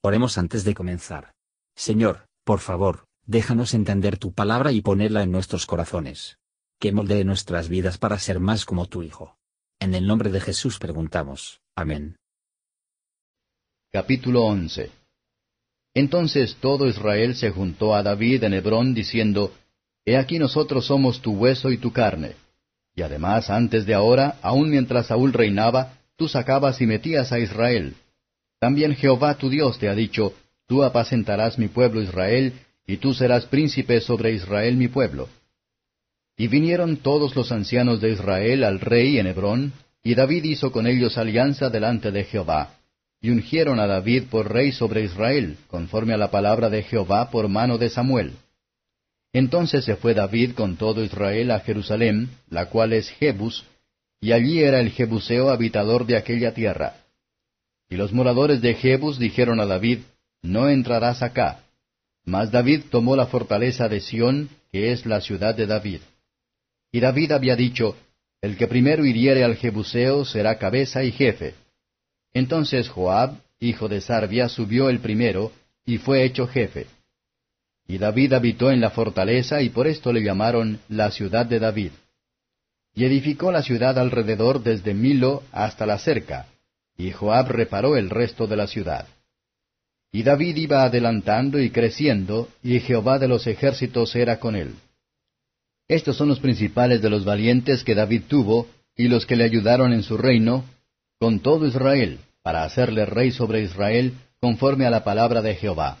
Oremos antes de comenzar. Señor, por favor, déjanos entender tu palabra y ponerla en nuestros corazones. Que moldee nuestras vidas para ser más como tu Hijo. En el nombre de Jesús preguntamos. Amén. Capítulo 11 Entonces todo Israel se juntó a David en Hebrón diciendo, He aquí nosotros somos tu hueso y tu carne. Y además antes de ahora, aun mientras Saúl reinaba, tú sacabas y metías a Israel. También Jehová tu Dios te ha dicho, Tú apacentarás mi pueblo Israel, y tú serás príncipe sobre Israel mi pueblo. Y vinieron todos los ancianos de Israel al rey en Hebrón, y David hizo con ellos alianza delante de Jehová. Y ungieron a David por rey sobre Israel, conforme a la palabra de Jehová por mano de Samuel. Entonces se fue David con todo Israel a Jerusalén, la cual es Jebus, y allí era el Jebuseo habitador de aquella tierra. Y los moradores de Jebus dijeron a David, No entrarás acá. Mas David tomó la fortaleza de Sión, que es la ciudad de David. Y David había dicho, El que primero hiriere al Jebuseo será cabeza y jefe. Entonces Joab, hijo de Sarbia, subió el primero, y fue hecho jefe. Y David habitó en la fortaleza, y por esto le llamaron la ciudad de David. Y edificó la ciudad alrededor desde Milo hasta la cerca, y Joab reparó el resto de la ciudad. Y David iba adelantando y creciendo, y Jehová de los ejércitos era con él. Estos son los principales de los valientes que David tuvo, y los que le ayudaron en su reino, con todo Israel, para hacerle rey sobre Israel, conforme a la palabra de Jehová.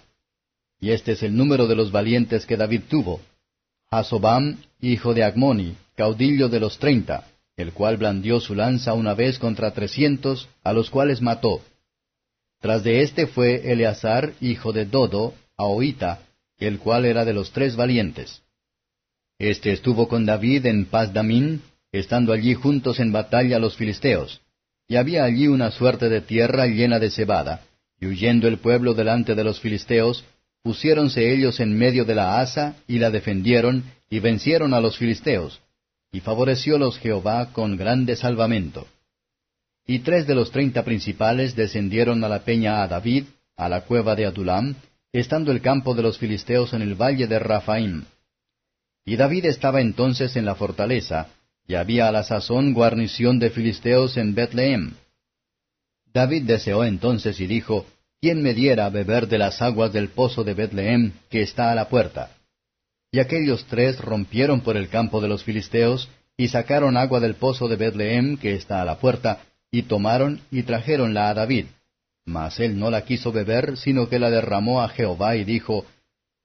Y este es el número de los valientes que David tuvo. Hasobam, hijo de Agmoni, caudillo de los treinta, el cual blandió su lanza una vez contra trescientos, a los cuales mató. Tras de éste fue Eleazar, hijo de Dodo, Ahoita, el cual era de los tres valientes. Este estuvo con David en Pazdamín, estando allí juntos en batalla los filisteos. Y había allí una suerte de tierra llena de cebada, y huyendo el pueblo delante de los filisteos, pusiéronse ellos en medio de la asa, y la defendieron, y vencieron a los filisteos, y favoreciólos Jehová con grande salvamento. Y tres de los treinta principales descendieron a la peña a David, a la cueva de Adulam, estando el campo de los filisteos en el valle de Rafaim. Y David estaba entonces en la fortaleza, y había a la sazón guarnición de filisteos en Betlehem. David deseó entonces y dijo, ¿quién me diera a beber de las aguas del pozo de Betlehem, que está a la puerta? Y aquellos tres rompieron por el campo de los filisteos, y sacaron agua del pozo de Betlehem, que está a la puerta, y tomaron y trajeronla a David. Mas él no la quiso beber, sino que la derramó a Jehová y dijo,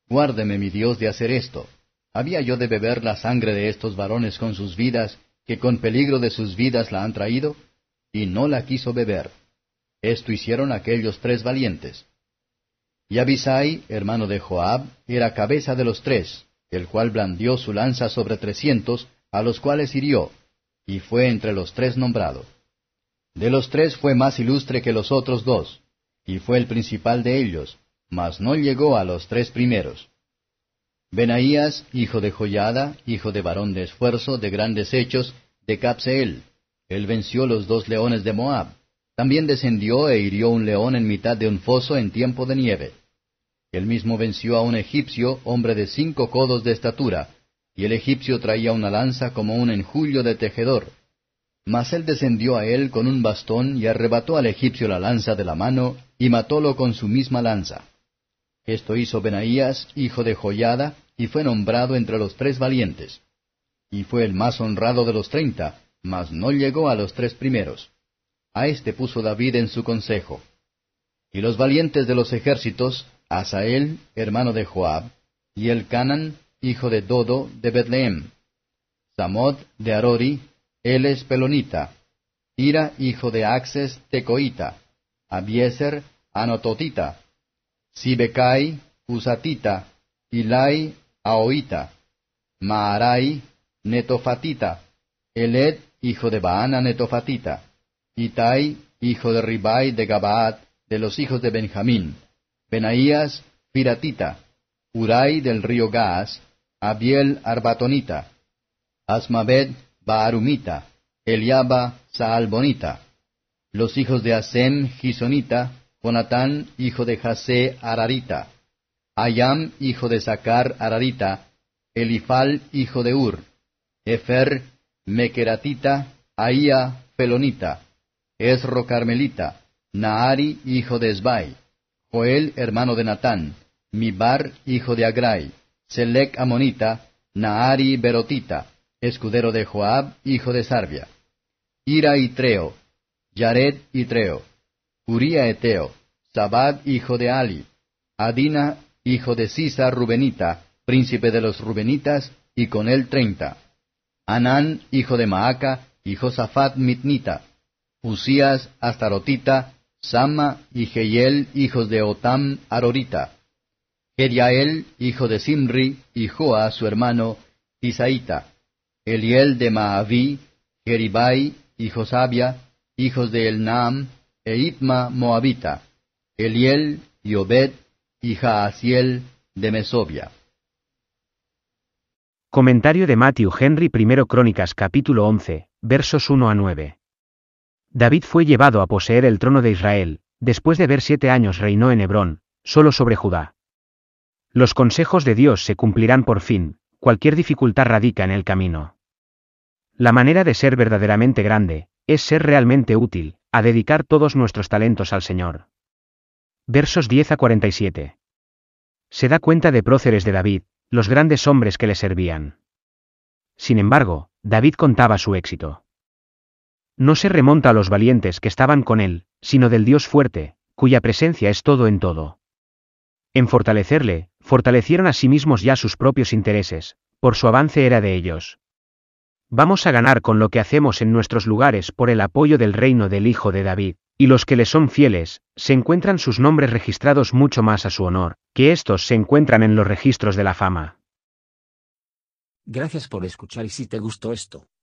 Guárdeme mi Dios de hacer esto. ¿Había yo de beber la sangre de estos varones con sus vidas, que con peligro de sus vidas la han traído? Y no la quiso beber. Esto hicieron aquellos tres valientes. Y Abisai, hermano de Joab, era cabeza de los tres, el cual blandió su lanza sobre trescientos, a los cuales hirió, y fue entre los tres nombrado. De los tres fue más ilustre que los otros dos, y fue el principal de ellos, mas no llegó a los tres primeros. Benaías, hijo de Joyada, hijo de varón de esfuerzo, de grandes hechos, de Capseel, él venció los dos leones de Moab. También descendió e hirió un león en mitad de un foso en tiempo de nieve. Él mismo venció a un egipcio, hombre de cinco codos de estatura, y el egipcio traía una lanza como un enjullo de tejedor. Mas él descendió a él con un bastón y arrebató al egipcio la lanza de la mano, y matólo con su misma lanza. Esto hizo Benaías, hijo de Joyada, y fue nombrado entre los tres valientes. Y fue el más honrado de los treinta, mas no llegó a los tres primeros. A éste puso David en su consejo. Y los valientes de los ejércitos, Asael, hermano de Joab, y el Canan, hijo de Dodo, de Betlehem, Samod de Arori, Eles Pelonita, Ira, hijo de Axes, Tecoita, Abieser, Anototita, Sibekai, Usatita, Ilai, Aoita, Maarai, Netofatita, Eled, hijo de Baana, Netofatita, Itai, hijo de Ribai de Gabaat, de los hijos de Benjamín, Benaías, Piratita, Urai del río Gaas, Abiel Arbatonita, Asmabed Baarumita, Eliaba Saalbonita, los hijos de Asem Gisonita, Jonatán, hijo de Jasé, Ararita, Ayam, hijo de Sacar, Ararita, Elifal, hijo de Ur, Efer, Mequeratita, Aía, Pelonita, Esro Carmelita, Naari, hijo de Esbai, Joel, hermano de Natán, Mibar, hijo de Agrai, Selec Amonita, Naari Berotita, escudero de Joab, hijo de Sarbia, Ira y Treo, Yared y Treo, Uría Eteo, Sabad, hijo de Ali, Adina, hijo de Sisa Rubenita, príncipe de los Rubenitas, y con él treinta. Anán, hijo de Maaca, y Josafat Mitnita, Usías, Astarotita, Sama y Jehiel, hijos de Otam, Arorita, Geriael, hijo de Simri, y Joa, su hermano, Isaíta, Eliel de Maaví, Geribai, y Josabia, hijos de Elnaam, e Itma Moabita, Eliel, y Obed, y Jaasiel, de Mesobia. Comentario de Matthew Henry I Crónicas capítulo 11, versos 1 a 9. David fue llevado a poseer el trono de Israel, después de haber siete años reinó en Hebrón, solo sobre Judá. Los consejos de Dios se cumplirán por fin, cualquier dificultad radica en el camino. La manera de ser verdaderamente grande, es ser realmente útil, a dedicar todos nuestros talentos al Señor. Versos 10 a 47. Se da cuenta de próceres de David, los grandes hombres que le servían. Sin embargo, David contaba su éxito. No se remonta a los valientes que estaban con él, sino del Dios fuerte, cuya presencia es todo en todo. En fortalecerle, fortalecieron a sí mismos ya sus propios intereses, por su avance era de ellos. Vamos a ganar con lo que hacemos en nuestros lugares por el apoyo del reino del Hijo de David, y los que le son fieles, se encuentran sus nombres registrados mucho más a su honor, que estos se encuentran en los registros de la fama. Gracias por escuchar y si te gustó esto,